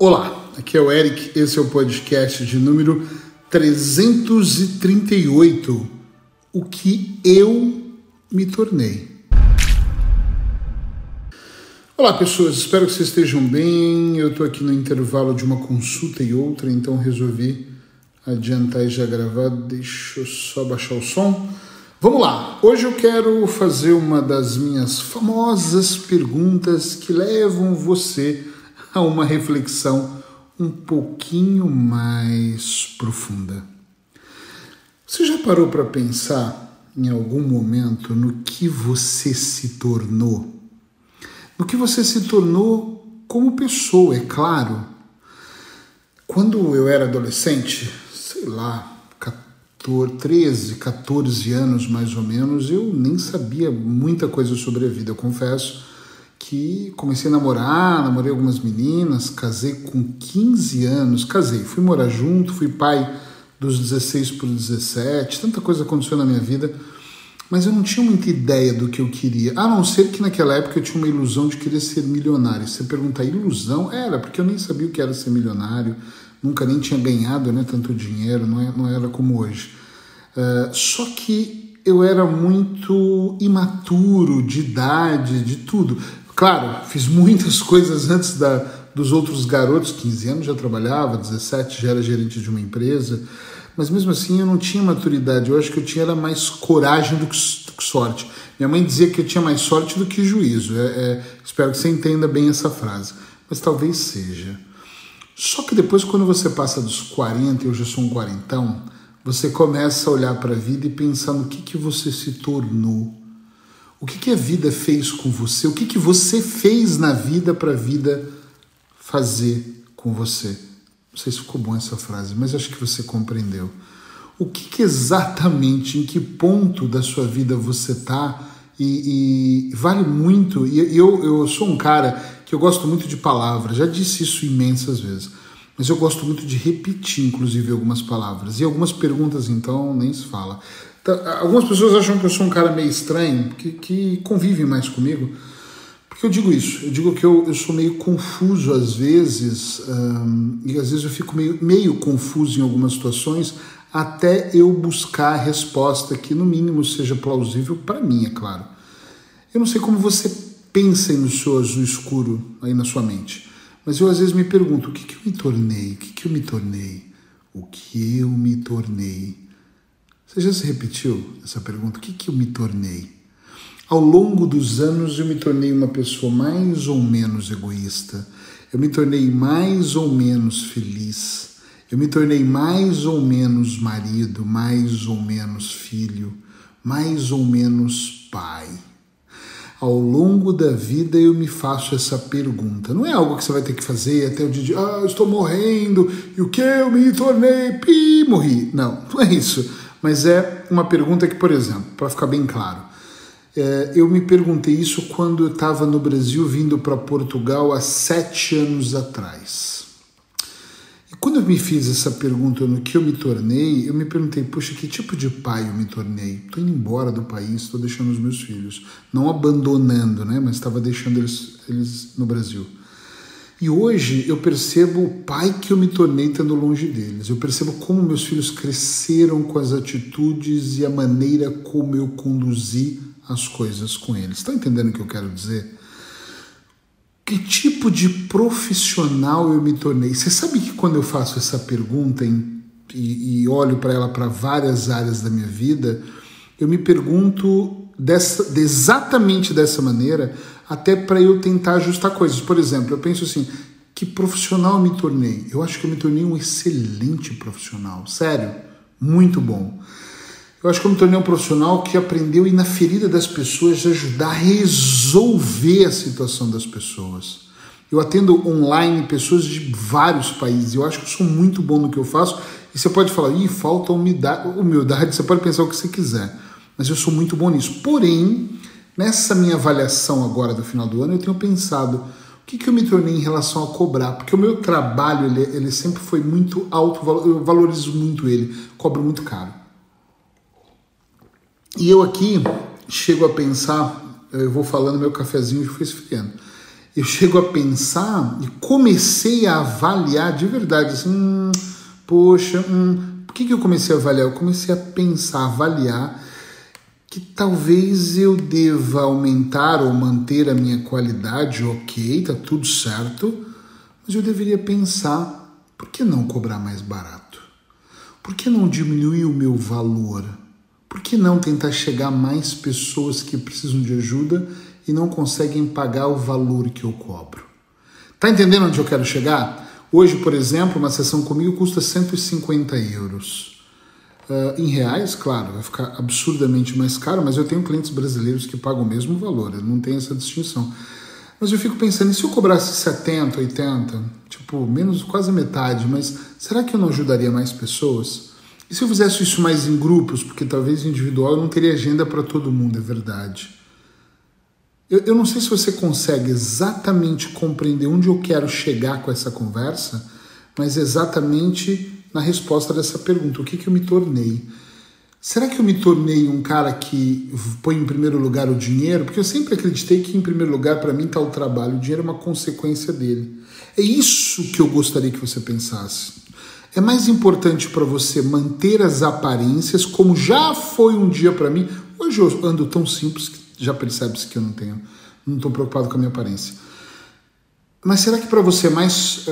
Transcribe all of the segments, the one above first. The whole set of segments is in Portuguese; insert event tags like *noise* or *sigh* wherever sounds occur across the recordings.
Olá, aqui é o Eric, esse é o podcast de número 338. O que eu me tornei. Olá, pessoas, espero que vocês estejam bem. Eu estou aqui no intervalo de uma consulta e outra, então resolvi adiantar e já gravar. Deixa eu só baixar o som. Vamos lá! Hoje eu quero fazer uma das minhas famosas perguntas que levam você a uma reflexão um pouquinho mais profunda. Você já parou para pensar em algum momento no que você se tornou? No que você se tornou como pessoa, é claro. Quando eu era adolescente, sei lá, 14, 13, 14 anos mais ou menos, eu nem sabia muita coisa sobre a vida, eu confesso que comecei a namorar, namorei algumas meninas, casei com 15 anos, casei, fui morar junto, fui pai dos 16 por 17, tanta coisa aconteceu na minha vida, mas eu não tinha muita ideia do que eu queria, a não ser que naquela época eu tinha uma ilusão de querer ser milionário. Você perguntar ilusão? Era, porque eu nem sabia o que era ser milionário, nunca nem tinha ganhado né, tanto dinheiro, não, é, não era como hoje. Uh, só que eu era muito imaturo de idade, de tudo. Claro, fiz muitas *laughs* coisas antes da, dos outros garotos, 15 anos já trabalhava, 17 já era gerente de uma empresa, mas mesmo assim eu não tinha maturidade, eu acho que eu tinha era mais coragem do que, sorte. Minha mãe dizia que eu tinha mais sorte do que juízo, é, é, espero que você entenda bem essa frase, mas talvez seja. Só que depois, quando você passa dos 40, eu já sou um quarentão, você começa a olhar para a vida e pensar no que, que você se tornou o que, que a vida fez com você? O que, que você fez na vida para a vida fazer com você? Não sei se ficou bom essa frase, mas acho que você compreendeu. O que, que exatamente, em que ponto da sua vida você está? E, e, vale muito. E eu, eu sou um cara que eu gosto muito de palavras, já disse isso imensas vezes, mas eu gosto muito de repetir, inclusive, algumas palavras. E algumas perguntas, então, nem se fala. Tá, algumas pessoas acham que eu sou um cara meio estranho, que, que convivem mais comigo. Porque eu digo isso, eu digo que eu, eu sou meio confuso às vezes, e às vezes eu fico meio, meio confuso em algumas situações, até eu buscar a resposta que, no mínimo, seja plausível para mim, é claro. Eu não sei como você pensa no seu azul escuro aí na sua mente, mas eu às vezes me pergunto: o que, que eu me tornei? O que, que eu me tornei? O que eu me tornei? Você já se repetiu essa pergunta? O que, que eu me tornei? Ao longo dos anos, eu me tornei uma pessoa mais ou menos egoísta. Eu me tornei mais ou menos feliz. Eu me tornei mais ou menos marido, mais ou menos filho, mais ou menos pai. Ao longo da vida eu me faço essa pergunta. Não é algo que você vai ter que fazer até o dia de ah, eu estou morrendo e o que eu me tornei? Pi, morri. Não, *laughs* não é isso mas é uma pergunta que, por exemplo, para ficar bem claro, é, eu me perguntei isso quando eu estava no Brasil vindo para Portugal há sete anos atrás. Quando eu me fiz essa pergunta no que eu me tornei, eu me perguntei, poxa, que tipo de pai eu me tornei? Estou indo embora do país, estou deixando os meus filhos, não abandonando, né, mas estava deixando eles, eles no Brasil. E hoje eu percebo o pai que eu me tornei estando longe deles. Eu percebo como meus filhos cresceram com as atitudes e a maneira como eu conduzi as coisas com eles. Está entendendo o que eu quero dizer? Que tipo de profissional eu me tornei? Você sabe que quando eu faço essa pergunta em, e, e olho para ela para várias áreas da minha vida, eu me pergunto dessa, exatamente dessa maneira até para eu tentar ajustar coisas. Por exemplo, eu penso assim: que profissional eu me tornei? Eu acho que eu me tornei um excelente profissional, sério, muito bom. Eu acho que eu me tornei um profissional que aprendeu a ir na ferida das pessoas e ajudar a resolver a situação das pessoas. Eu atendo online pessoas de vários países. Eu acho que eu sou muito bom no que eu faço. E você pode falar, ih, falta humildade. humildade. Você pode pensar o que você quiser. Mas eu sou muito bom nisso. Porém, Nessa minha avaliação agora do final do ano, eu tenho pensado o que, que eu me tornei em relação a cobrar, porque o meu trabalho ele, ele sempre foi muito alto, eu valorizo muito ele, cobro muito caro. E eu aqui chego a pensar, eu vou falando, meu cafezinho já foi esfriando. eu chego a pensar e comecei a avaliar de verdade, assim, hum, poxa, hum, por que, que eu comecei a avaliar? Eu comecei a pensar, avaliar que talvez eu deva aumentar ou manter a minha qualidade, ok, tá tudo certo, mas eu deveria pensar, por que não cobrar mais barato? Por que não diminuir o meu valor? Por que não tentar chegar a mais pessoas que precisam de ajuda e não conseguem pagar o valor que eu cobro? Tá entendendo onde eu quero chegar? Hoje, por exemplo, uma sessão comigo custa 150 euros. Uh, em reais, claro, vai ficar absurdamente mais caro, mas eu tenho clientes brasileiros que pagam o mesmo valor, não tem essa distinção. Mas eu fico pensando, e se eu cobrasse 70, 80, tipo, menos quase metade, mas será que eu não ajudaria mais pessoas? E se eu fizesse isso mais em grupos, porque talvez individual eu não teria agenda para todo mundo, é verdade. Eu, eu não sei se você consegue exatamente compreender onde eu quero chegar com essa conversa, mas exatamente na resposta dessa pergunta: o que, que eu me tornei? Será que eu me tornei um cara que põe em primeiro lugar o dinheiro? Porque eu sempre acreditei que, em primeiro lugar, para mim está o trabalho, o dinheiro é uma consequência dele. É isso que eu gostaria que você pensasse. É mais importante para você manter as aparências, como já foi um dia para mim. Hoje eu ando tão simples que já percebe-se que eu não tenho, não estou preocupado com a minha aparência. Mas será que para você é mais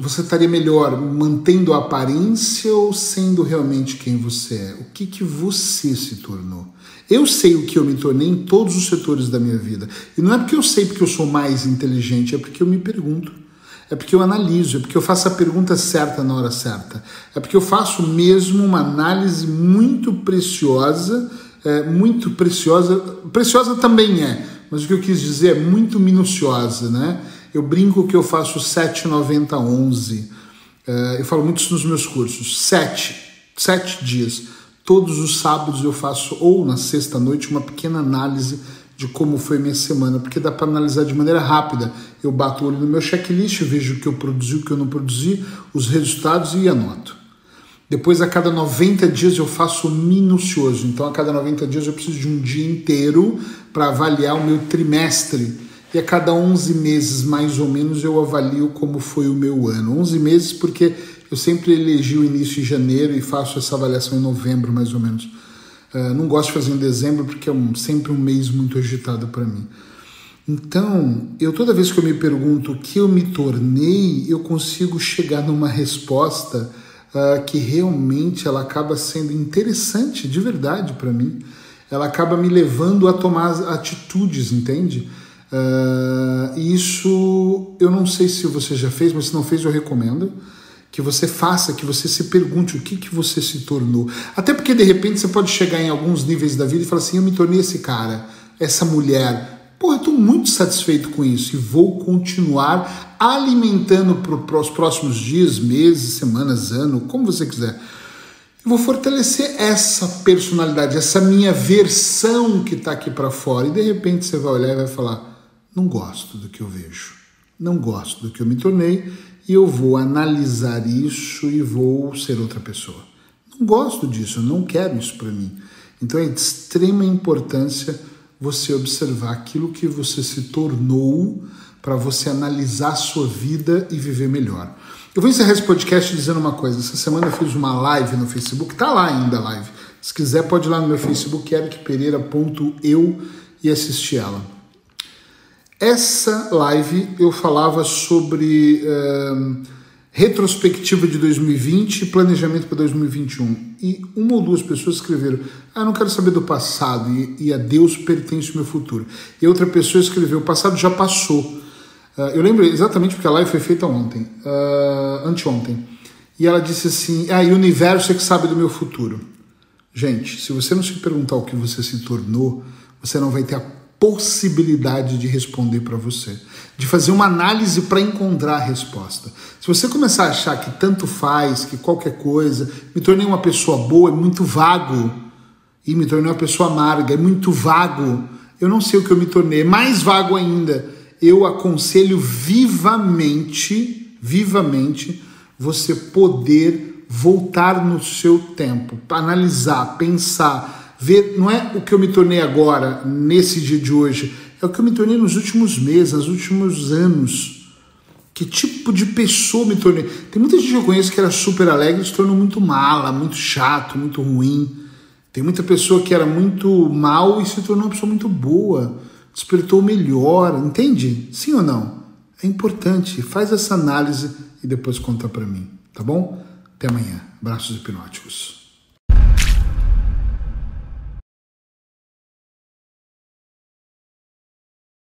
você estaria melhor mantendo a aparência ou sendo realmente quem você é? O que que você se tornou? Eu sei o que eu me tornei em todos os setores da minha vida. E não é porque eu sei porque eu sou mais inteligente, é porque eu me pergunto. É porque eu analiso, é porque eu faço a pergunta certa na hora certa. É porque eu faço mesmo uma análise muito preciosa, é, muito preciosa. Preciosa também é, mas o que eu quis dizer é muito minuciosa, né? Eu brinco que eu faço 7,90, Uh, eu falo muito isso nos meus cursos. Sete, sete dias. Todos os sábados eu faço, ou na sexta-noite, uma pequena análise de como foi minha semana, porque dá para analisar de maneira rápida. Eu bato o olho no meu checklist, vejo o que eu produzi, o que eu não produzi, os resultados e anoto. Depois, a cada 90 dias, eu faço minucioso. Então, a cada 90 dias, eu preciso de um dia inteiro para avaliar o meu trimestre e a cada 11 meses, mais ou menos, eu avalio como foi o meu ano. 11 meses porque eu sempre elegi o início em janeiro e faço essa avaliação em novembro, mais ou menos. Uh, não gosto de fazer em dezembro porque é um, sempre um mês muito agitado para mim. Então, eu toda vez que eu me pergunto o que eu me tornei, eu consigo chegar numa resposta uh, que realmente ela acaba sendo interessante de verdade para mim. Ela acaba me levando a tomar atitudes, entende? Uh, isso eu não sei se você já fez, mas se não fez, eu recomendo que você faça, que você se pergunte o que, que você se tornou. Até porque de repente você pode chegar em alguns níveis da vida e falar assim: eu me tornei esse cara, essa mulher. Pô, eu estou muito satisfeito com isso e vou continuar alimentando para os próximos dias, meses, semanas, ano, como você quiser. Eu vou fortalecer essa personalidade, essa minha versão que está aqui para fora. E de repente você vai olhar e vai falar: não gosto do que eu vejo, não gosto do que eu me tornei e eu vou analisar isso e vou ser outra pessoa. Não gosto disso, não quero isso para mim. Então é de extrema importância você observar aquilo que você se tornou para você analisar a sua vida e viver melhor. Eu vou encerrar esse podcast dizendo uma coisa. Essa semana eu fiz uma live no Facebook, tá lá ainda a live. Se quiser, pode ir lá no meu Facebook, ericpereira.eu e assistir ela. Essa live eu falava sobre uh, retrospectiva de 2020 e planejamento para 2021. E uma ou duas pessoas escreveram: Ah, não quero saber do passado e, e a Deus pertence o meu futuro. E outra pessoa escreveu: O passado já passou. Uh, eu lembro exatamente porque a live foi feita ontem, uh, anteontem. E ela disse assim: Ah, e o universo é que sabe do meu futuro. Gente, se você não se perguntar o que você se tornou, você não vai ter a possibilidade de responder para você, de fazer uma análise para encontrar a resposta. Se você começar a achar que tanto faz, que qualquer coisa, me tornei uma pessoa boa, é muito vago, e me tornei uma pessoa amarga, é muito vago, eu não sei o que eu me tornei, é mais vago ainda. Eu aconselho vivamente, vivamente, você poder voltar no seu tempo, analisar, pensar, ver, não é o que eu me tornei agora, nesse dia de hoje, É o que eu me tornei nos últimos meses, nos últimos anos. Que tipo de pessoa me tornei? Tem muita gente que eu conheço que era super alegre e se tornou muito mala, muito chato, muito ruim. Tem muita pessoa que era muito mal e se tornou uma pessoa muito boa, despertou melhor, entende? Sim ou não? É importante, faz essa análise e depois conta para mim, tá bom? Até amanhã. Abraços hipnóticos.